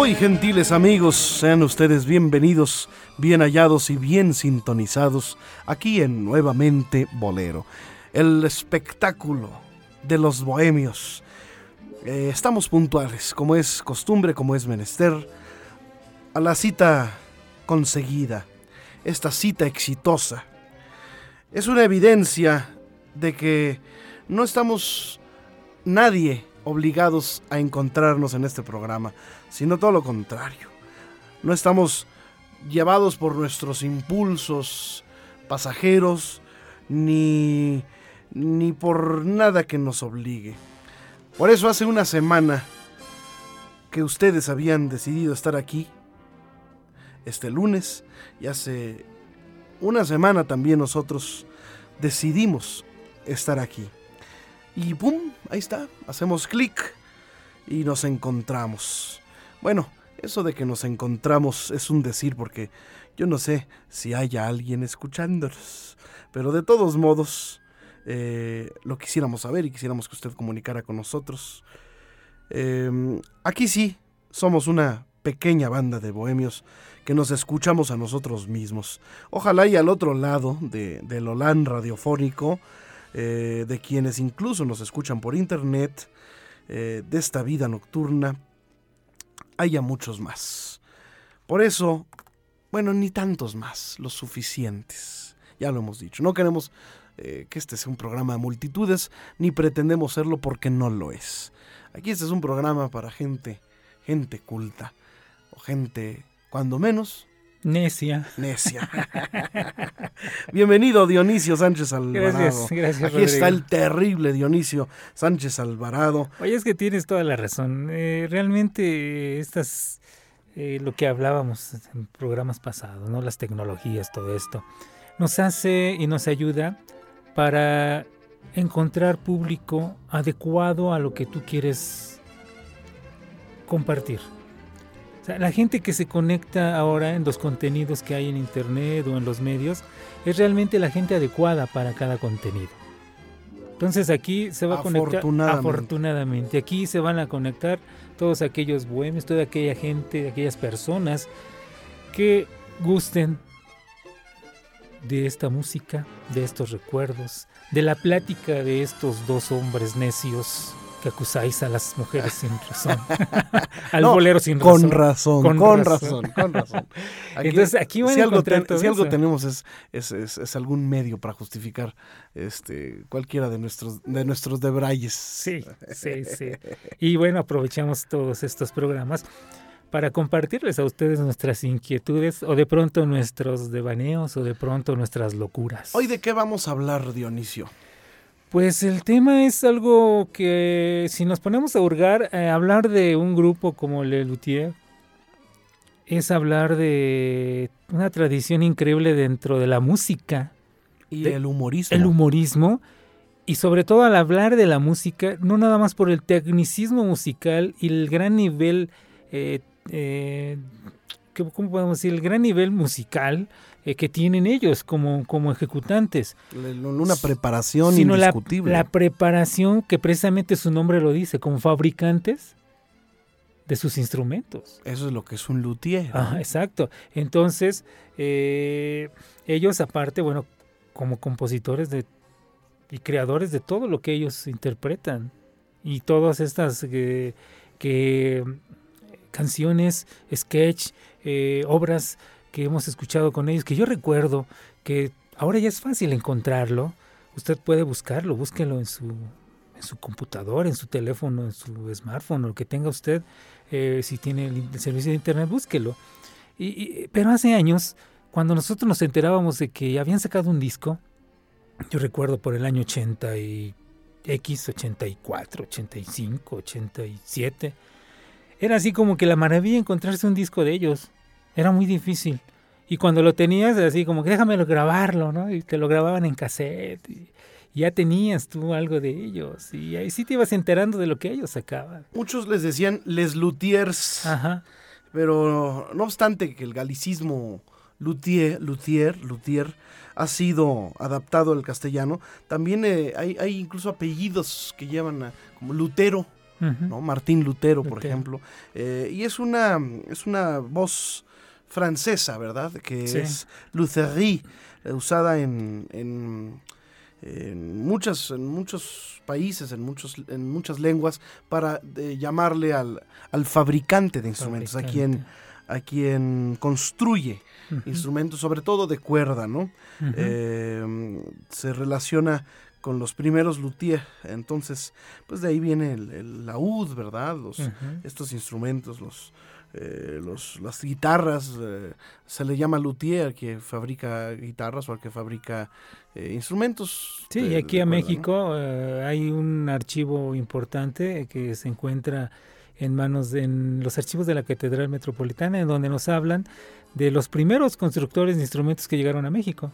Muy gentiles amigos, sean ustedes bienvenidos, bien hallados y bien sintonizados aquí en Nuevamente Bolero, el espectáculo de los bohemios. Eh, estamos puntuales, como es costumbre, como es menester, a la cita conseguida, esta cita exitosa. Es una evidencia de que no estamos nadie obligados a encontrarnos en este programa, sino todo lo contrario. No estamos llevados por nuestros impulsos pasajeros, ni, ni por nada que nos obligue. Por eso hace una semana que ustedes habían decidido estar aquí, este lunes, y hace una semana también nosotros decidimos estar aquí. Y ¡pum! Ahí está, hacemos clic y nos encontramos. Bueno, eso de que nos encontramos es un decir porque yo no sé si haya alguien escuchándonos. Pero de todos modos, eh, lo quisiéramos saber y quisiéramos que usted comunicara con nosotros. Em, aquí sí, somos una pequeña banda de bohemios que nos escuchamos a nosotros mismos. Ojalá y al otro lado de, del radiofónico, eh, de quienes incluso nos escuchan por internet, eh, de esta vida nocturna, haya muchos más. Por eso, bueno, ni tantos más, los suficientes. Ya lo hemos dicho, no queremos eh, que este sea un programa de multitudes, ni pretendemos serlo porque no lo es. Aquí este es un programa para gente, gente culta, o gente, cuando menos, Necia. Necia. Bienvenido Dionisio Sánchez Alvarado. Gracias, gracias. Aquí está el terrible Dionisio Sánchez Alvarado. Oye, es que tienes toda la razón. Eh, realmente estas, eh, lo que hablábamos en programas pasados, ¿no? Las tecnologías, todo esto, nos hace y nos ayuda para encontrar público adecuado a lo que tú quieres compartir. Sea, la gente que se conecta ahora en los contenidos que hay en internet o en los medios es realmente la gente adecuada para cada contenido. Entonces aquí se va a conectar Afortunadamente. afortunadamente. Aquí se van a conectar todos aquellos bohemios, toda aquella gente, aquellas personas que gusten de esta música, de estos recuerdos, de la plática de estos dos hombres necios que acusáis a las mujeres sin razón. Al No, bolero sin Con razón. razón, con, Con razón. razón. con razón. Aquí- Entonces aquí van si a algo, ten- si tenemos es, es, es- es algún medio para justificar este cualquiera de nuestros de nuestros debrayes. Sí, sí, sí. Y bueno, aprovechamos todos estos programas para compartirles a ustedes nuestras inquietudes o de pronto nuestros devaneos o de pronto nuestras locuras. Hoy de qué vamos a hablar, Dionisio? Pues el tema es algo que si nos ponemos a hurgar, eh, hablar de un grupo como Le Luthier es hablar de una tradición increíble dentro de la música, Y De- el humorismo. el humorismo y sobre todo al hablar de la música, no nada más por el tecnicismo musical y el gran nivel, eh, eh, ¿qué- ¿cómo podemos decir? El gran nivel musical eh, que tienen ellos como, como ejecutantes. Una preparación sino indiscutible. la preparación que precisamente su nombre lo dice, como fabricantes de sus instrumentos. Eso es lo que es un luthier. Ajá, exacto. Entonces, eh, ellos aparte, bueno, como compositores de, y creadores de todo lo que ellos interpretan y todas estas eh, que canciones, sketch, eh, obras que hemos escuchado con ellos, que yo recuerdo que ahora ya es fácil encontrarlo. Usted puede buscarlo, búsquelo en su en su computadora, en su teléfono, en su smartphone, lo que tenga usted, eh, si tiene el, servicio de internet, búsquelo. Y, pero hace años, cuando nosotros nos enterábamos de que habían sacado un disco, yo recuerdo por el año 80 y X, 84, 85, 87, era así como que la maravilla encontrarse un disco de ellos. Era muy difícil. Y cuando lo tenías, así como que déjamelo grabarlo, ¿no? Y te lo grababan en cassette. Y, ya tenías tú algo de ellos. Y ahí sí te ibas enterando de lo que ellos sacaban. Muchos les decían les luthiers. Ajá. Pero no obstante que el galicismo luthier, luthier, luthier ha sido adaptado al castellano, también eh, hay, hay, incluso apellidos que llevan como Lutero. ¿No? Martín Lutero, por ejemplo. Eh, y es una, es una voz francesa, ¿verdad? Que es Lutherie, eh, usada en, en, muchas, en muchos países, en, muchos, en muchas lenguas, para eh, llamarle al, al, fabricante de instrumentos, a quien a quien construye instrumentos, sobre todo de cuerda, ¿no? Eh, se relaciona con los primeros luthiers. Entonces, pues de ahí viene el, laúd, ¿verdad? Los, Estos instrumentos, los, eh, los, las guitarras, eh, se le llama luthier que fabrica guitarras o al que fabrica eh, instrumentos. Sí, y aquí a México hay un archivo importante que se encuentra en manos de en los archivos de la Catedral Metropolitana, en donde nos hablan de los primeros constructores de instrumentos que llegaron a México.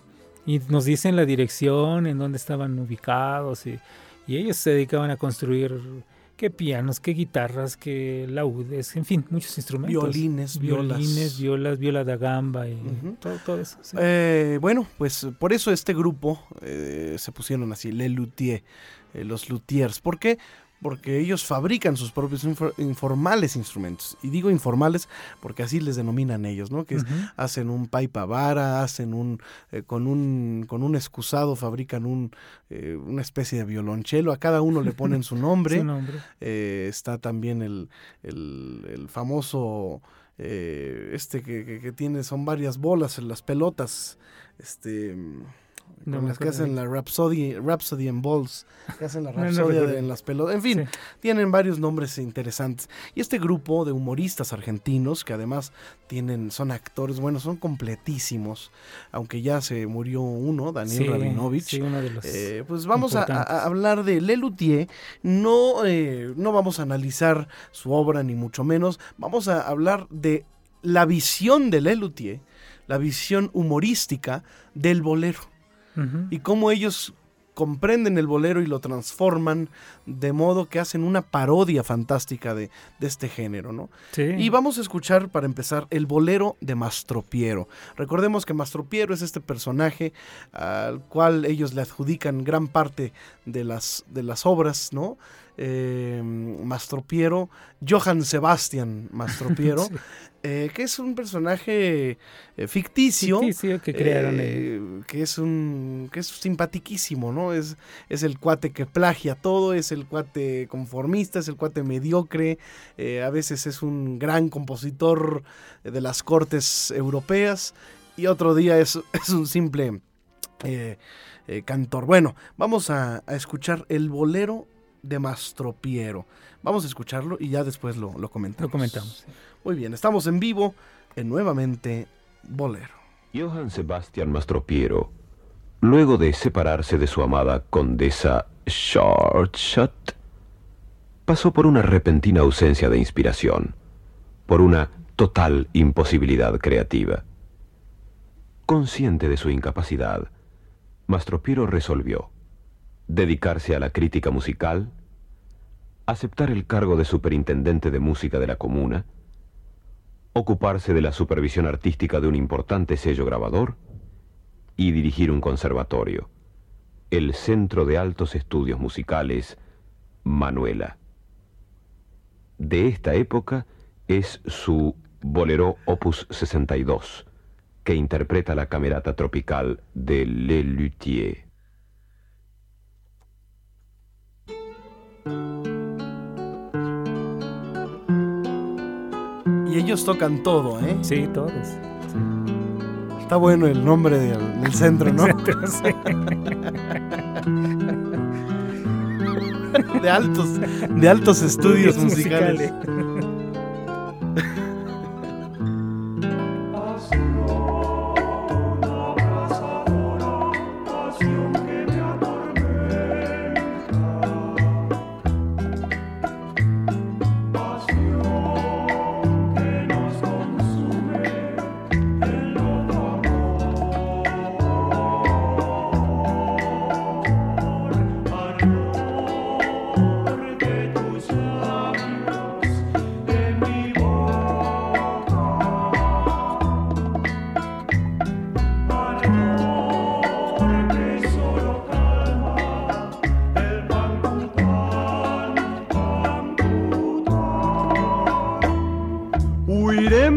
Y nos dicen la dirección, en dónde estaban ubicados, y, y ellos se dedicaban a construir qué pianos, qué guitarras, qué laudes, en fin, muchos instrumentos. Violines, Violines, violas, viola da gamba y todo, eso. Eh, bueno, pues por eso este grupo eh, se pusieron así, Le Luthier, eh, los Luthiers. ¿Por qué? Porque ellos fabrican sus propios informales instrumentos. Y digo informales porque así les denominan ellos, ¿no? Que hacen un paipa vara, hacen un, eh, con un, con un excusado fabrican un, eh, una especie de violonchelo, a cada uno le ponen su nombre. Eh, está también el, el, famoso, este que, que, tiene, son varias bolas en las pelotas, este con las que hacen la Rhapsody, Rhapsody en Balls, que hacen la Rhapsody en las pelotas. En fin, tienen varios nombres interesantes. Y este grupo de humoristas argentinos, que además tienen, son actores, bueno, son completísimos, aunque ya se murió uno, Daniel Rabinovich. Eh, pues vamos a, hablar de Lelutier. No, eh, no vamos a analizar su obra, ni mucho menos. Vamos a hablar de la visión de Lelutier, la visión humorística del bolero y cómo ellos comprenden el bolero y lo transforman de modo que hacen una parodia fantástica de, este género, ¿no? Y vamos a escuchar, para empezar, el bolero de Mastropiero. Recordemos que Mastropiero es este personaje al cual ellos le adjudican gran parte de las, de las obras, ¿no? eh, Mastropiero, Johann Sebastian Mastropiero, eh, que es un personaje eh, ficticio, que crearon eh, que es un que es simpatiquísimo, ¿no? Es, es el cuate que plagia todo, es el cuate conformista, es el cuate mediocre, a veces es un gran compositor de las cortes europeas y otro día es, es un simple cantor. Bueno, vamos a, a escuchar el bolero de Mastropiero. Vamos a escucharlo y ya después lo, lo comentamos. Lo comentamos. Muy bien, estamos en vivo en Nuevamente Bolero. Johann Sebastian Mastropiero, luego de separarse de su amada condesa Shortshot, pasó por una repentina ausencia de inspiración, por una total imposibilidad creativa. Consciente de su incapacidad, Mastropiero resolvió dedicarse a la crítica musical, aceptar el cargo de superintendente de música de la comuna, ocuparse de la supervisión artística de un importante sello grabador y dirigir un conservatorio, el Centro de Altos Estudios Musicales Manuela. De esta época es su Bolero Opus 62, que interpreta la camerata tropical de Le Luthier. Y ellos tocan todo, ¿eh? Sí, todos. Está bueno el nombre del, centro, ¿no? de altos, de altos estudios musicales. Por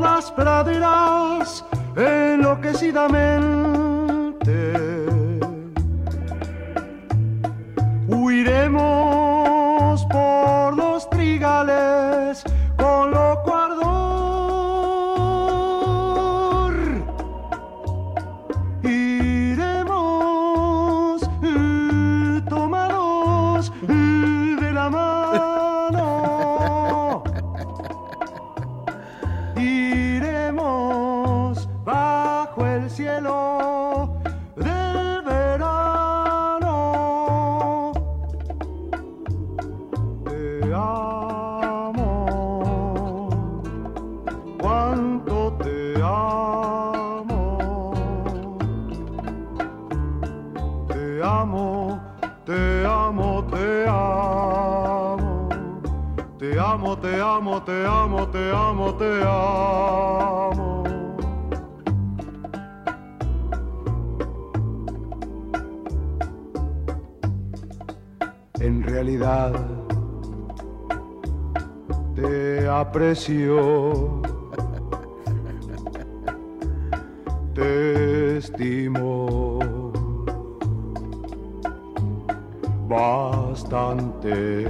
las praderas enloquecidamente. en realidad te aprecio, te estimo bastante.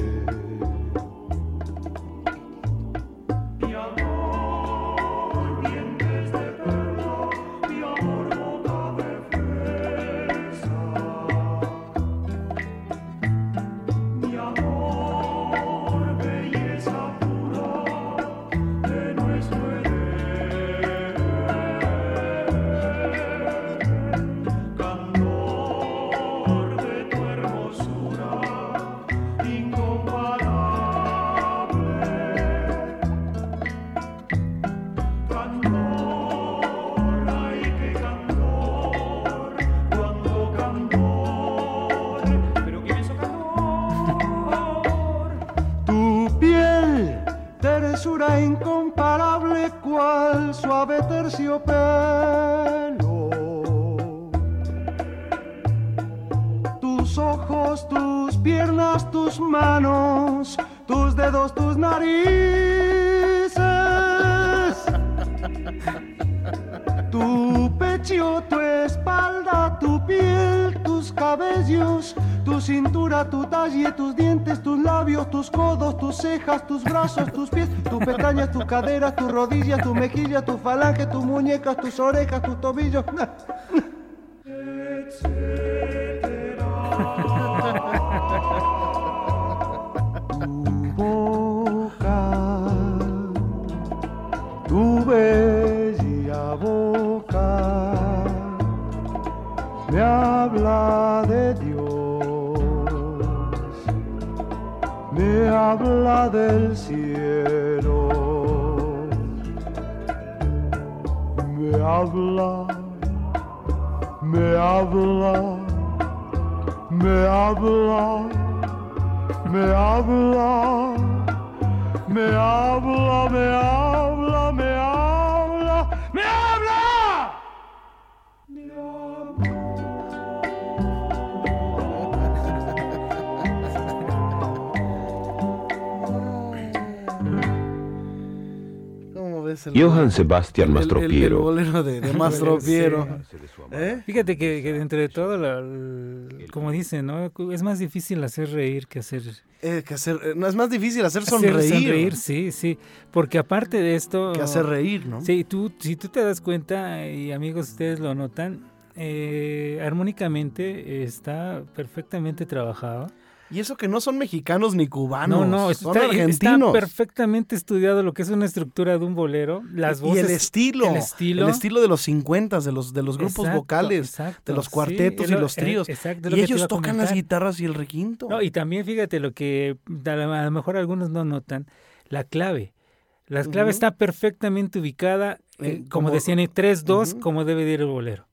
tus ojos, tus piernas, tus manos, tus dedos, tus narices, tu pecho, tu espalda, tu piel, tus cabellos, tu cintura, tu talle, tus dientes, tus labios, tus codos, tus cejas, tus brazos, tus pies, tus pestañas, tus caderas, tus rodillas, tus mejillas, tus falanges, tus muñecas, tus orejas, tus tobillos. tu boca, tu bella boca, me habla de me habla del cielo, me habla, me habla, May I belong, may I belong, may I belong, may I. Johann Sebastian Mastropiero. El, bolero de, de Mastropiero. ¿Eh? Fíjate que, que dentro de todo, como dicen, ¿no? Es más difícil hacer reír que hacer... Eh, que hacer eh, no, es más difícil hacer sonreír. Hacer sonreír, sí, sí. Porque aparte de esto... Que hacer reír, ¿no? Sí, tú, si tú te das cuenta, y amigos, ustedes lo notan, eh, armónicamente está perfectamente trabajado. Y eso que no son mexicanos ni cubanos. No, no, son está, está argentinos. perfectamente estudiado lo que es una estructura de un bolero, las voces, y el estilo, el estilo, el estilo de los 50 de los de los grupos Exacto, vocales, exacto, de los cuartetos y lo- los eh, tríos. exacto, lo y ellos tocan las guitarras y el requinto. No, y también fíjate lo que a lo mejor algunos no notan, la clave. La clave está perfectamente ubicada, eh, Eh, como, como- decían, en 3-2, Ujú. como debe de ir el bolero.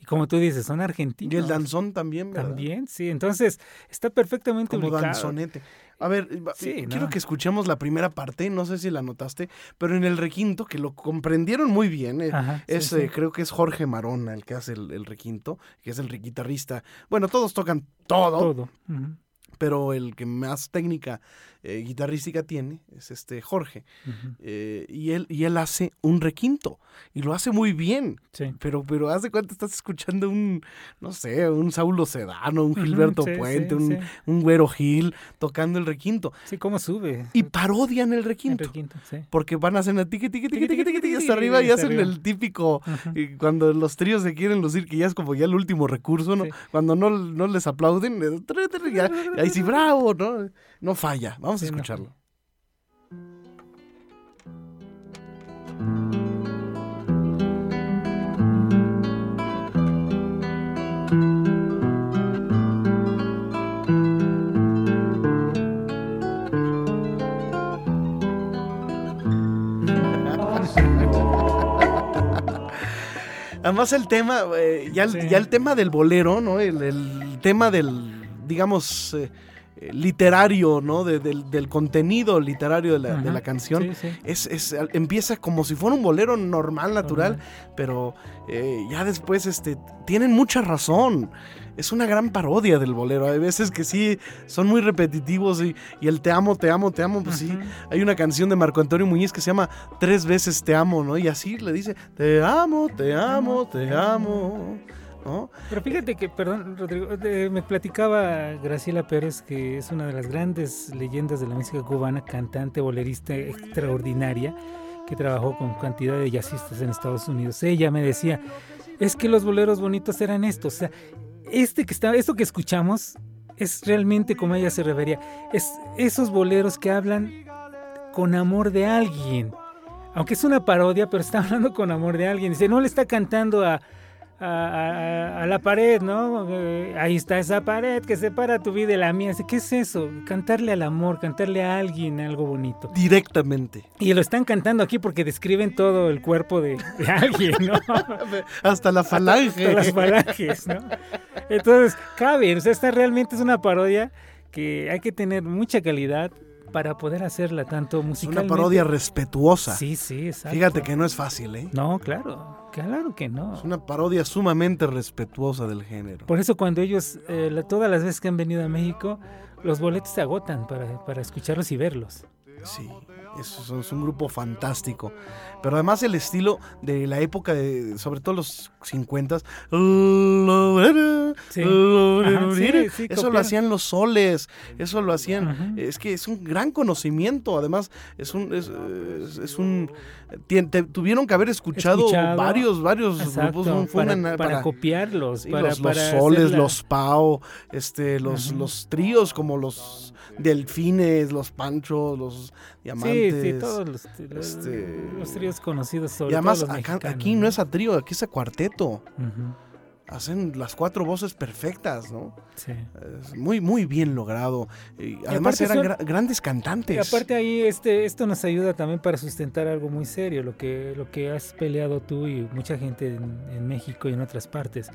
Y como tú dices, son argentinos. Y el danzón también, ¿verdad? También, sí. Entonces, está perfectamente Como ubicado. danzonete. A ver, Sí, quiero no. que escuchemos la primera parte, no sé si la notaste, pero en el requinto, que lo comprendieron muy bien, eh, Ajá, es, sí. eh, creo que es Jorge Marona el que hace el, el requinto, que es el guitarrista. Bueno, todos tocan todo, Todo. Pero el que más técnica eh, guitarrística tiene es este Jorge. Eh, y, él, y él hace un requinto, y lo hace muy bien. Sí. Pero, pero haz de cuenta, estás escuchando un, no sé, un Saulo Sedano, un Gilberto sí, Puente, sí, un, un Güero Gil tocando el requinto. Sí, cómo sube. Y parodian el el requinto. Porque van a hacer una tiqui, tiqui, tiqui, tiqui, tiqui, tiqui, hasta arriba y hacen el típico, y cuando los tríos se quieren lucir, que ya es como ya el último recurso, ¿no? Cuando no, no les aplauden, eh, ahí sí, bravo, ¿no? No falla. Vamos a Sí, escucharlo. Además el tema, eh, ya, el, Sí. ya el tema del bolero, ¿no? El, el tema del, digamos, eh, literario, ¿no? De- del, del contenido literario de la, de Ajá, la canción. sí, sí. Es, es- empieza como si fuera un bolero normal, natural, pero eh, ya después este, tienen mucha razón. Es una gran parodia del bolero. Hay veces que sí son muy repetitivos y, y el te amo, te amo, te amo, pues sí. Hay una canción de Marco Antonio Muñiz que se llama Tres veces te amo, ¿no? Y así le dice, te amo, te amo, te amo, Pero fíjate que, perdón, Rodrigo, eh, me platicaba Graciela Pérez, que es una de las grandes leyendas de la música cubana, cantante, bolerista extraordinaria, que trabajó con cantidad de jazzistas en Estados Unidos. Ella me decía, es que los boleros bonitos eran estos, o sea, este que está, esto que escuchamos es realmente como ella se refería, es esos boleros que hablan con amor de alguien. Aunque es una parodia, pero está hablando con amor de alguien. Dice, no le está cantando a, a, a- a la pared, ¿no? Eh, ahí está esa pared que separa tu vida de la mía. ¿qué es eso? Cantarle al amor, cantarle a alguien algo bonito. Directamente. Y lo están cantando aquí porque describen todo el cuerpo de, de alguien, ¿no? Hasta la falange. Hasta las falanges, ¿no? Entonces, cabe, o sea, esta realmente es una parodia que hay que tener mucha calidad para poder hacerla tanto Es musicalmente. una parodia respetuosa. Sí, sí, exacto. Fíjate que no es fácil, ¿eh? No, claro, claro que no. Es una parodia sumamente respetuosa del género. Por eso cuando ellos, eh, la- todas las veces que han venido a México, los boletos se agotan para, para escucharlos y verlos. Sí, es, es un grupo fantástico. Pero además el estilo de la época, de, sobre todo los 50 Sí. Sí, sí, eso lo hacían los soles, eso lo hacían. Es que es un gran conocimiento. Además, es un. Es, un tuvieron que haber escuchado, Escuchado, varios, varios Exacto, grupos. para, una- para para- copiarlos, para, los, los soles, la- los pao, este, los, Ajá. los tríos como los delfines, los panchos, los Sí, diamantes. sí, todos los, este, los tríos conocidos sobre y además todo los acá- mexicanos, aquí no es a trío, aquí es a cuarteto. Hacen las cuatro voces perfectas, ¿no? sí. Es muy, muy bien logrado. Y además eran son- gra- grandes cantantes. Y aparte ahí este, esto nos ayuda también para sustentar algo muy serio, lo que, lo que has peleado tú y mucha gente en, en México y en otras partes.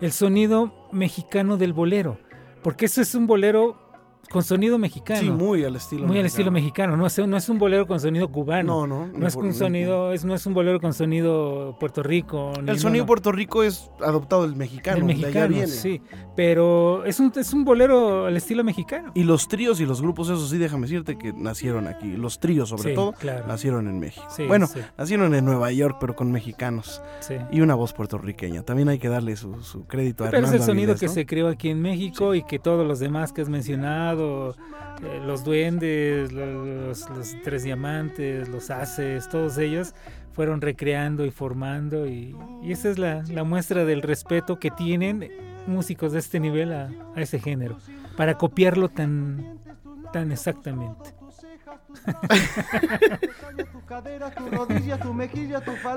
El sonido mexicano del bolero, porque eso es un bolero con sonido mexicano. sí, muy al estilo muy al estilo mexicano, no es, no es un bolero con sonido cubano. No, no. No es un sonido, es, no es un bolero con sonido Puerto Rico. ni- El sonido no. Puerto Rico es adoptado del mexicano. Del de allá mexicano, viene. sí. Pero es un, es un bolero al estilo mexicano. Y los tríos y los grupos, eso sí, déjame decirte que nacieron aquí. Los tríos, sobre Sí, todo, claro. nacieron en México. Sí, bueno, sí. nacieron en Nueva York, pero con mexicanos. Sí. Y una voz puertorriqueña. También hay que darle su, su crédito a Pero es el Hernando sonido Avilés, que se creó aquí en México y que todos los demás que has mencionado, eh, los duendes, los, los tres diamantes, los haces, todos ellos fueron recreando y formando y, y esa es la, la, muestra del respeto que tienen músicos de este nivel a, a ese género, para copiarlo tan, tan exactamente.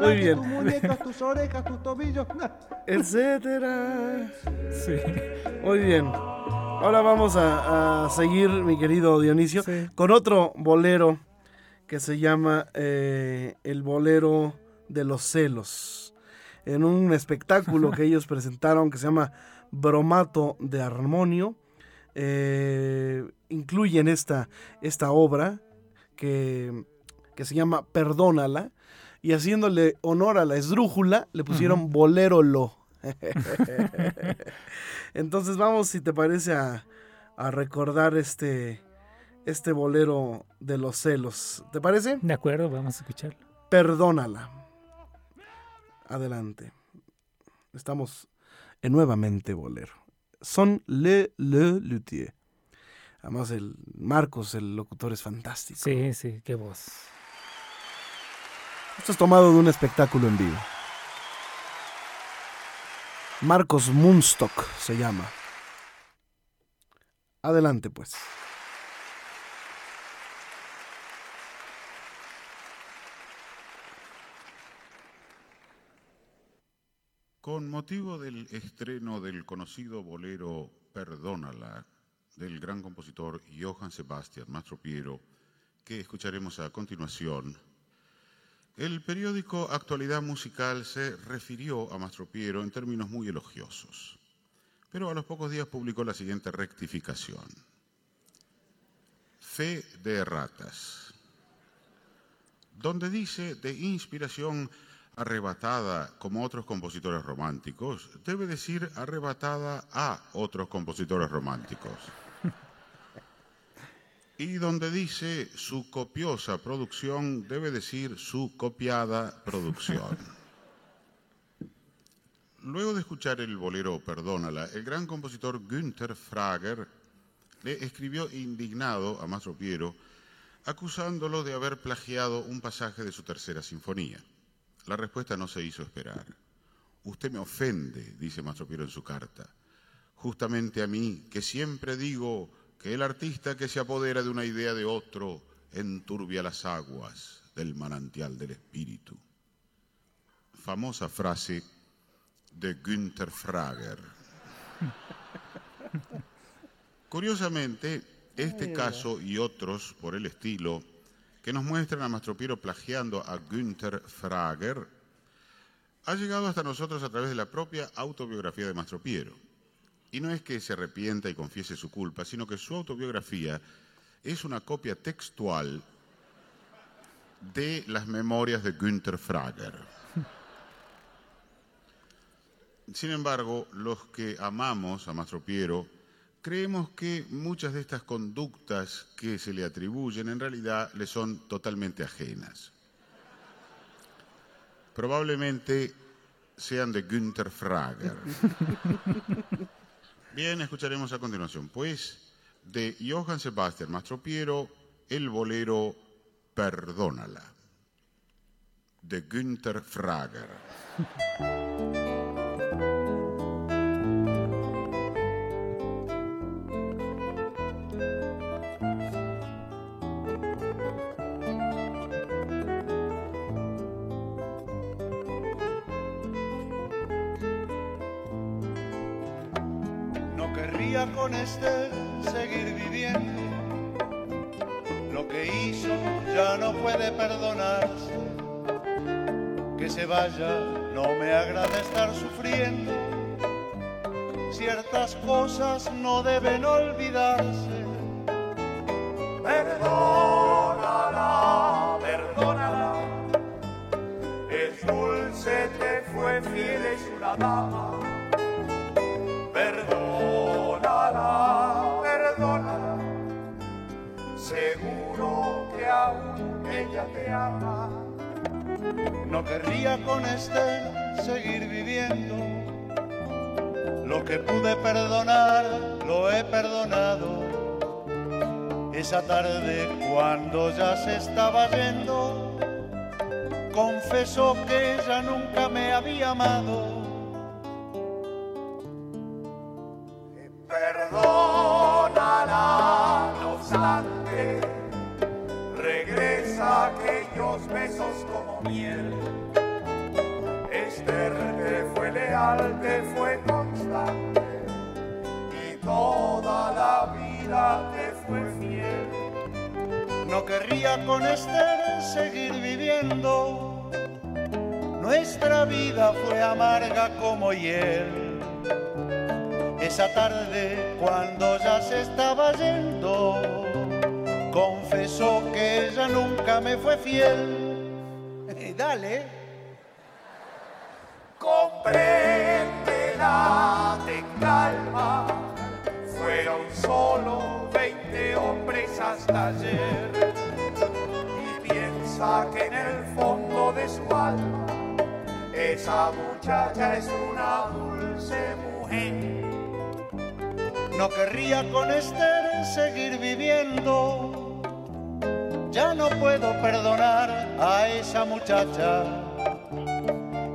Muy bien. Etcétera. Sí. Muy bien. Ahora vamos a, a seguir, mi querido Dionisio, Sí. con otro bolero que se llama eh, El Bolero de los Celos. En un espectáculo que ellos presentaron que se llama Bromato de Armonio. eh, incluyen esta, esta obra que, que se llama Perdónala. Y haciéndole honor a la esdrújula, le pusieron Bolero Lo. Entonces vamos, si te parece, a, a recordar este, este bolero de los celos. ¿Te parece? De acuerdo, vamos a escucharlo. Perdónala. Adelante. Estamos en nuevamente bolero. Son Le Le Luthier. Además, el Marcos, el locutor, es fantástico. Sí, sí, qué voz. Esto es tomado de un espectáculo en vivo. Marcos Munstock se llama. Adelante, pues. Con motivo del estreno del conocido bolero Perdónala del gran compositor Johann Sebastian Mastropiero, que escucharemos a continuación, el periódico Actualidad Musical se refirió a Mastropiero en términos muy elogiosos, pero a los pocos días publicó la siguiente rectificación. Fe de ratas, donde dice de inspiración arrebatada como otros compositores románticos, debe decir arrebatada a otros compositores románticos. Y donde dice su copiosa producción, debe decir su copiada producción. Luego de escuchar el bolero Perdónala, el gran compositor Günther Frager le escribió indignado a Mastro Piero, acusándolo de haber plagiado un pasaje de su tercera sinfonía. La respuesta no se hizo esperar. Usted me ofende, dice Mastro Piero en su carta, justamente a mí, que siempre digo que el artista que se apodera de una idea de otro enturbia las aguas del manantial del espíritu. Famosa frase de Günther Frager. Curiosamente, este caso y otros por el estilo que nos muestran a Mastropiero plagiando a Günther Frager ha llegado hasta nosotros a través de la propia autobiografía de Mastropiero. Y no es que se arrepienta y confiese su culpa, sino que su autobiografía es una copia textual de las memorias de Günther Frager. Sin embargo, los que amamos a Mastro Piero creemos que muchas de estas conductas que se le atribuyen en realidad le son totalmente ajenas. Probablemente sean de Günther Frager. Bien, escucharemos a continuación, pues, de Johann Sebastian Mastropiero, el bolero Perdónala, de Günther Frager. querría con este seguir viviendo. Lo que hizo ya no puede perdonarse. Que se vaya, no me agrada estar sufriendo. Ciertas cosas no deben olvidarse. Perdónala, perdónala. Es dulce, te fue fiel, es una dama. Ella te ama. No querría con este seguir viviendo. Lo que pude perdonar, lo he perdonado. Esa tarde cuando ya se estaba yendo, confesó que ella nunca me había amado. Leal, te fue constante y toda la vida te fue fiel. No querría con Esther seguir viviendo. Nuestra vida fue amarga como hiel. Esa tarde, cuando ya se estaba yendo, confesó que ella nunca me fue fiel. Eh, dale. Y piensa que en el fondo de su alma, esa muchacha es una dulce mujer. No querría con Esther seguir viviendo. Ya no puedo perdonar a esa muchacha.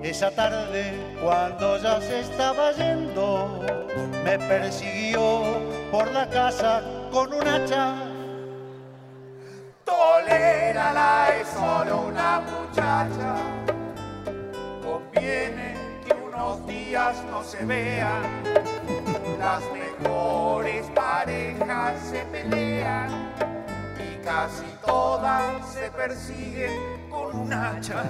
Esa tarde, cuando ya se estaba yendo, me persiguió por la casa con un hacha. Tolérala, es solo una muchacha. Conviene que unos días no se vean. Las mejores parejas se pelean y casi todas se persiguen con un hacha.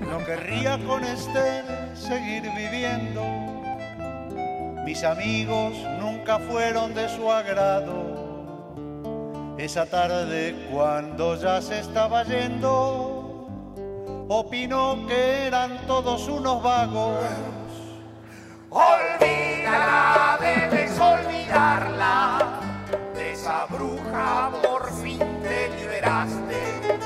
No querría con Esther seguir viviendo. Mis amigos nunca fueron de su agrado. Esa tarde, cuando ya se estaba yendo, opinó que eran todos unos vagos. Olvídala, debes olvidarla. De esa bruja por fin te liberaste.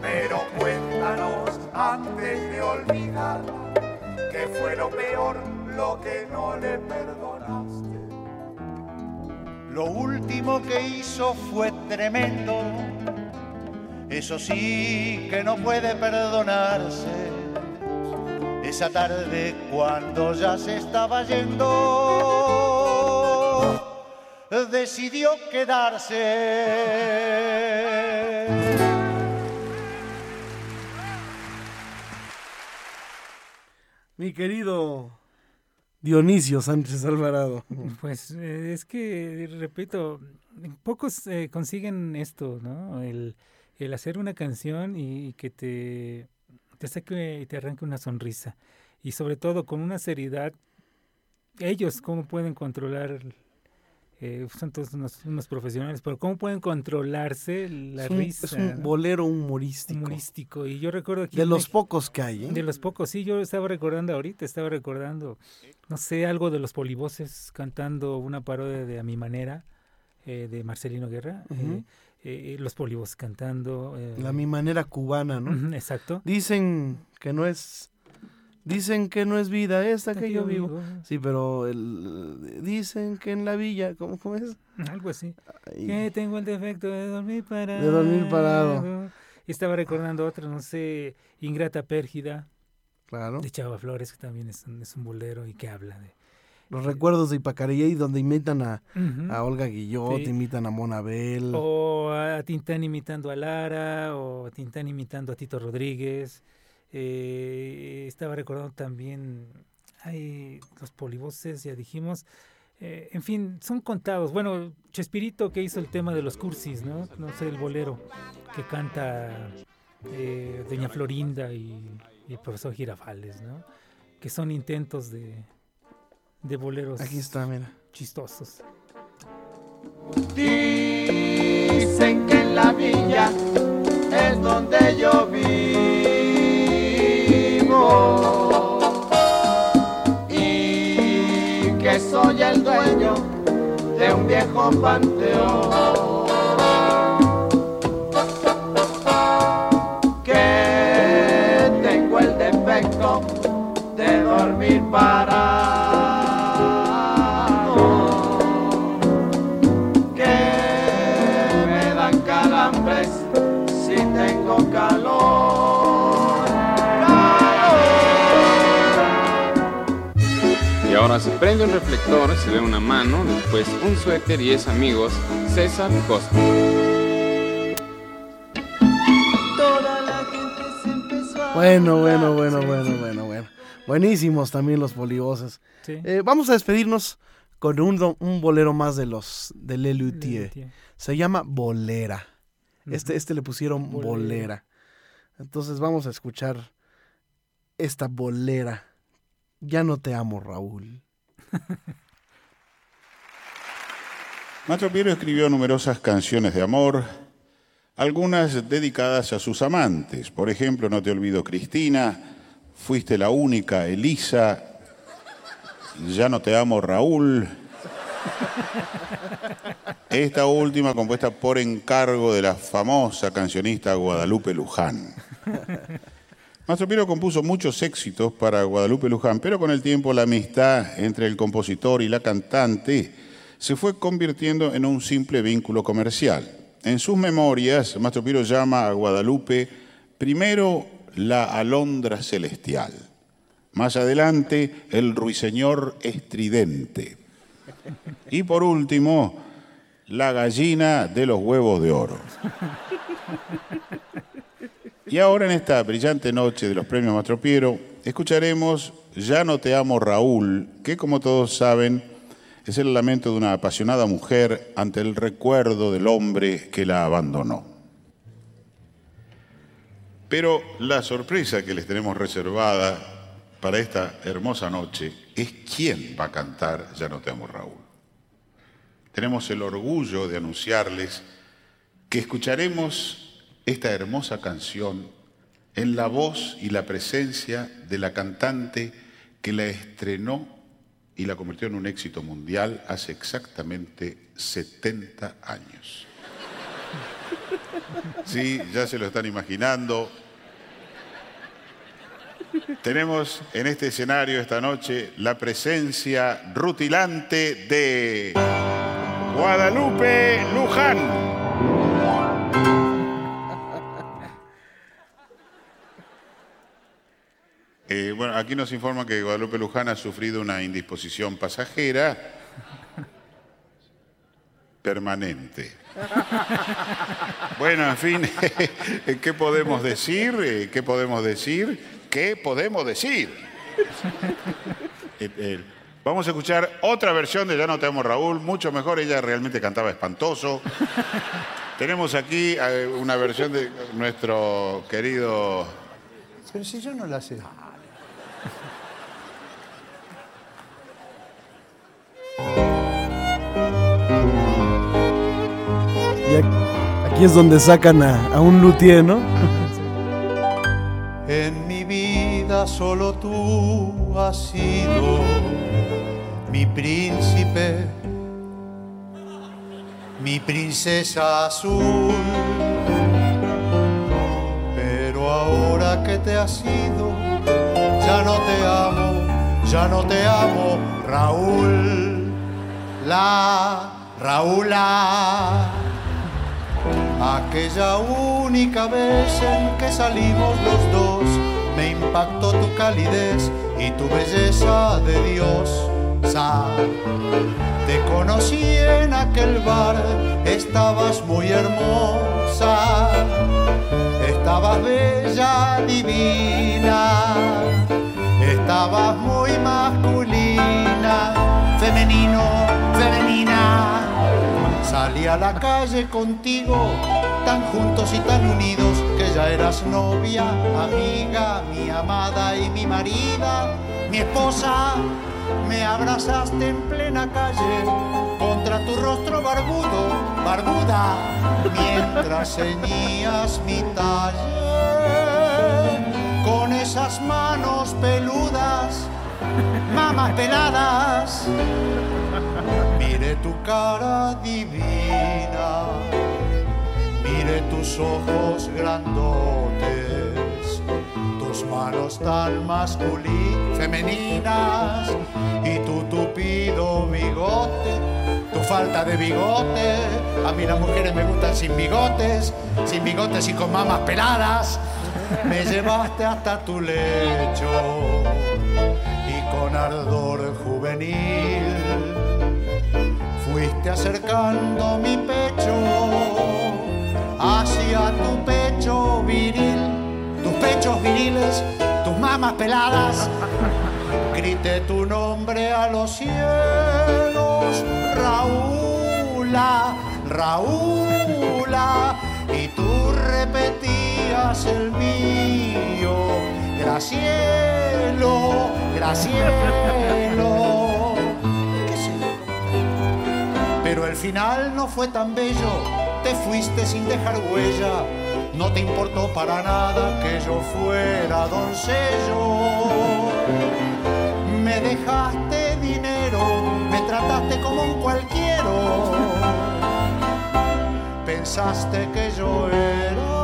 Pero cuéntanos antes de olvidarla, que fue lo peor, lo que no le perdonaste. Lo último que hizo fue tremendo. Eso sí que no puede perdonarse. Esa tarde cuando ya se estaba yendo, decidió quedarse. Mi querido Dionisio Sánchez Alvarado. Pues eh, es que, repito, pocos eh, consiguen esto, ¿no? El, hacer una canción y, que te, te saque y te arranque una sonrisa. Y sobre todo con una seriedad, ellos cómo pueden controlar, eh, son todos unos, unos profesionales, pero cómo pueden controlarse la Es un, risa. es un bolero humorístico. humorístico. Y yo recuerdo aquí De los México- pocos que hay. ¿eh? de los pocos, sí, yo estaba recordando ahorita, estaba recordando, no sé, algo de los polivoces cantando una parodia de A mi manera, eh, de Marcelino Guerra, eh, eh, los polivoces cantando. eh, La mi manera cubana, ¿no? Exacto. Dicen que no es. Dicen que no es vida esta que yo vivo. Sí, pero el, dicen que en la villa, ¿cómo, cómo es? Algo así. Ay, Que tengo el defecto de dormir parado. De dormir parado. Y estaba recordando otro, no sé, Ingrata Pérgida, claro. de Chava Flores, que también es un, es un bolero y que habla de... Los recuerdos de Ipacarey, donde imitan a, Ujú. a Olga Guillot, Sí. imitan a Monabel. O a Tintán imitando a Lara, o a Tintán imitando a Tito Rodríguez. Eh, estaba recordando también, hay los polivoces, ya dijimos. Eh, en fin, son contados. Bueno, Chespirito que hizo el tema de los cursis, ¿no? No sé, el bolero que canta eh, Doña Florinda y, y el profesor Girafales, ¿no? Que son intentos de, de boleros Aquí está, mira. chistosos. Dicen que en la villa es donde yo vivo soy el dueño de un viejo panteón. Que tengo el defecto de dormir parado prende un reflector, se ve una mano, después un suéter y es amigos César Costa. Bueno, bueno, bueno, bueno, bueno, bueno. Buenísimos también los polivoces. Sí. Eh, vamos a despedirnos con un, bolero más de los de Lelutier. Se llama Bolera. Este, este le pusieron Bolera. bolera. Entonces vamos a escuchar esta bolera. Ya no te amo, Raúl. Mastro Piero escribió numerosas canciones de amor, algunas dedicadas a sus amantes. Por ejemplo, No te olvido Cristina, Fuiste la única, Elisa, Ya no te amo Raúl. Esta última compuesta por encargo de la famosa cancionista Guadalupe Luján. Mastro Piero compuso muchos éxitos para Guadalupe Luján, pero con el tiempo la amistad entre el compositor y la cantante se fue convirtiendo en un simple vínculo comercial. En sus memorias, Mastro Piero llama a Guadalupe primero la alondra celestial, más adelante el ruiseñor estridente y por último la gallina de los huevos de oro. Y ahora en esta brillante noche de los premios Mastro Piero, escucharemos Ya no te amo Raúl, que como todos saben es el lamento de una apasionada mujer ante el recuerdo del hombre que la abandonó. Pero la sorpresa que les tenemos reservada para esta hermosa noche es quién va a cantar Ya no te amo Raúl. Tenemos el orgullo de anunciarles que escucharemos esta hermosa canción en la voz y la presencia de la cantante que la estrenó y la convirtió en un éxito mundial hace exactamente 70 años. Sí, ya se lo están imaginando. Tenemos en este escenario esta noche la presencia rutilante de Guadalupe Luján. Eh, bueno, aquí nos informan que Guadalupe Luján ha sufrido una indisposición pasajera permanente. Bueno, en fin, ¿qué podemos decir? Eh, ¿Qué podemos decir? ¿Qué podemos decir? Eh, eh, Vamos a escuchar otra versión de Ya no te Raúl, mucho mejor, ella realmente cantaba espantoso. Tenemos aquí eh, una versión de nuestro querido Pero si yo no la sé. Aquí es donde sacan a, un luthier, ¿no? En mi vida solo tú has sido mi príncipe, mi princesa azul. Pero ahora que te has ido, ya no te amo, ya no te amo, Raúl. La Raúla. Aquella única vez en que salimos los dos, me impactó tu calidez y tu belleza de Dios. Te conocí en aquel bar, estabas muy hermosa, estabas bella, divina, estabas muy masculina, femenino, femenina. Salí a la calle contigo, tan juntos y tan unidos, que ya eras novia, amiga, mi amada y mi marida, mi esposa. Me abrazaste en plena calle contra tu rostro barbudo, barbuda, mientras ceñías mi talle con esas manos peludas, mamas peladas. Mire tu cara divina, mire tus ojos grandotes, tus manos tan masculinas, femeninas, y tu tupido bigote, tu falta de bigote. A mí las mujeres me gustan sin bigotes, sin bigotes y con mamas peladas. Me llevaste hasta tu lecho con ardor juvenil. Fuiste acercando mi pecho hacia tu pecho viril, tus pechos viriles, tus mamas peladas. Grité tu nombre a los cielos, Raúla, Raúla, y tú repetías el mío, Gracielo, Gracielo. ¿Qué sé? Pero el final no fue tan bello, te fuiste sin dejar huella, no te importó para nada que yo fuera doncello. Me dejaste dinero, me trataste como un cualquiera. Pensaste que yo era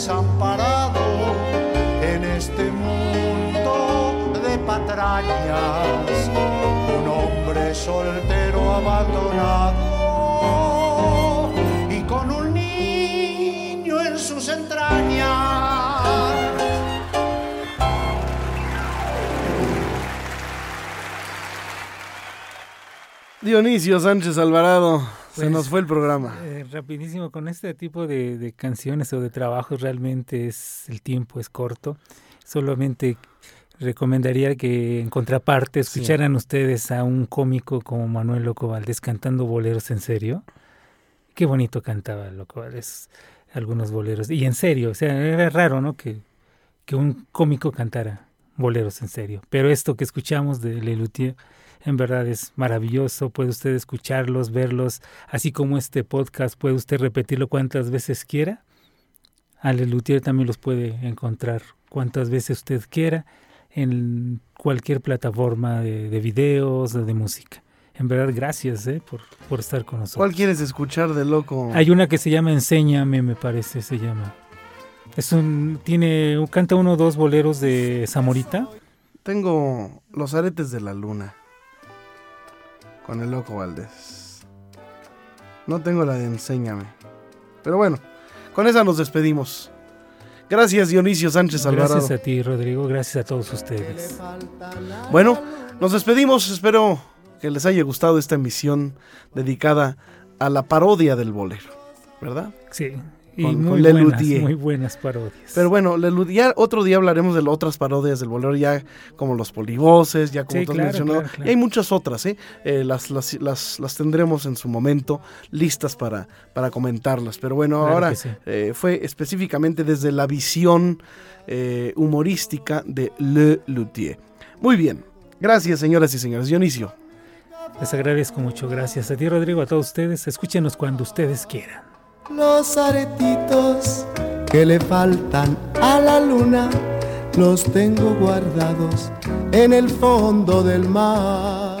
desamparado en este mundo de patrañas? Un hombre soltero abandonado y con un niño en sus entrañas. Dionisio Sánchez Alvarado, se Pues, nos fue el programa. Eh, rapidísimo, con este tipo de, de canciones o de trabajos realmente es el tiempo es corto. Solamente recomendaría que en contraparte Sí. escucharan ustedes a un cómico como Manuel Loco Valdés cantando boleros en serio. Qué bonito cantaba Loco Valdés algunos boleros. Y en serio, o sea, era raro, ¿no? Que, que un cómico cantara boleros en serio. Pero esto que escuchamos de Lelutier en verdad es maravilloso. Puede usted escucharlos, verlos, así como este podcast, puede usted repetirlo cuantas veces quiera. A Lelutier también los puede encontrar cuantas veces usted quiera en cualquier plataforma de, de videos o de música. En verdad, gracias eh, por, por estar con nosotros. ¿Cuál quieres escuchar de loco? Hay una que se llama Enséñame, me parece, se llama. Es un, tiene, canta uno o dos boleros de Zamorita. Tengo Los aretes de la luna. Con el loco Valdés. No tengo la de Enséñame. Pero bueno, con esa nos despedimos. Gracias Dionisio Sánchez Alvarado. Gracias a ti, Rodrigo. Gracias a todos ustedes. Bueno, nos despedimos. Espero que les haya gustado esta emisión dedicada a la parodia del bolero. ¿Verdad? Sí. Y Con- muy, con buenas, muy buenas parodias. Pero bueno, ya otro día hablaremos de otras parodias del bolero, ya como los polivoces, ya como Sí, tú has claro, mencionado. claro, claro. Y hay muchas otras, ¿eh? Eh, las, las, las, las tendremos en su momento listas para, para comentarlas. Pero bueno, ahora sí. eh, fue específicamente desde la visión eh, humorística de Le Luthier. Muy bien. Gracias, señoras y señores. Dionisio. Les agradezco mucho. Gracias a ti, Rodrigo, a todos ustedes. Escúchenos cuando ustedes quieran. Los aretitos que le faltan a la luna los tengo guardados en el fondo del mar.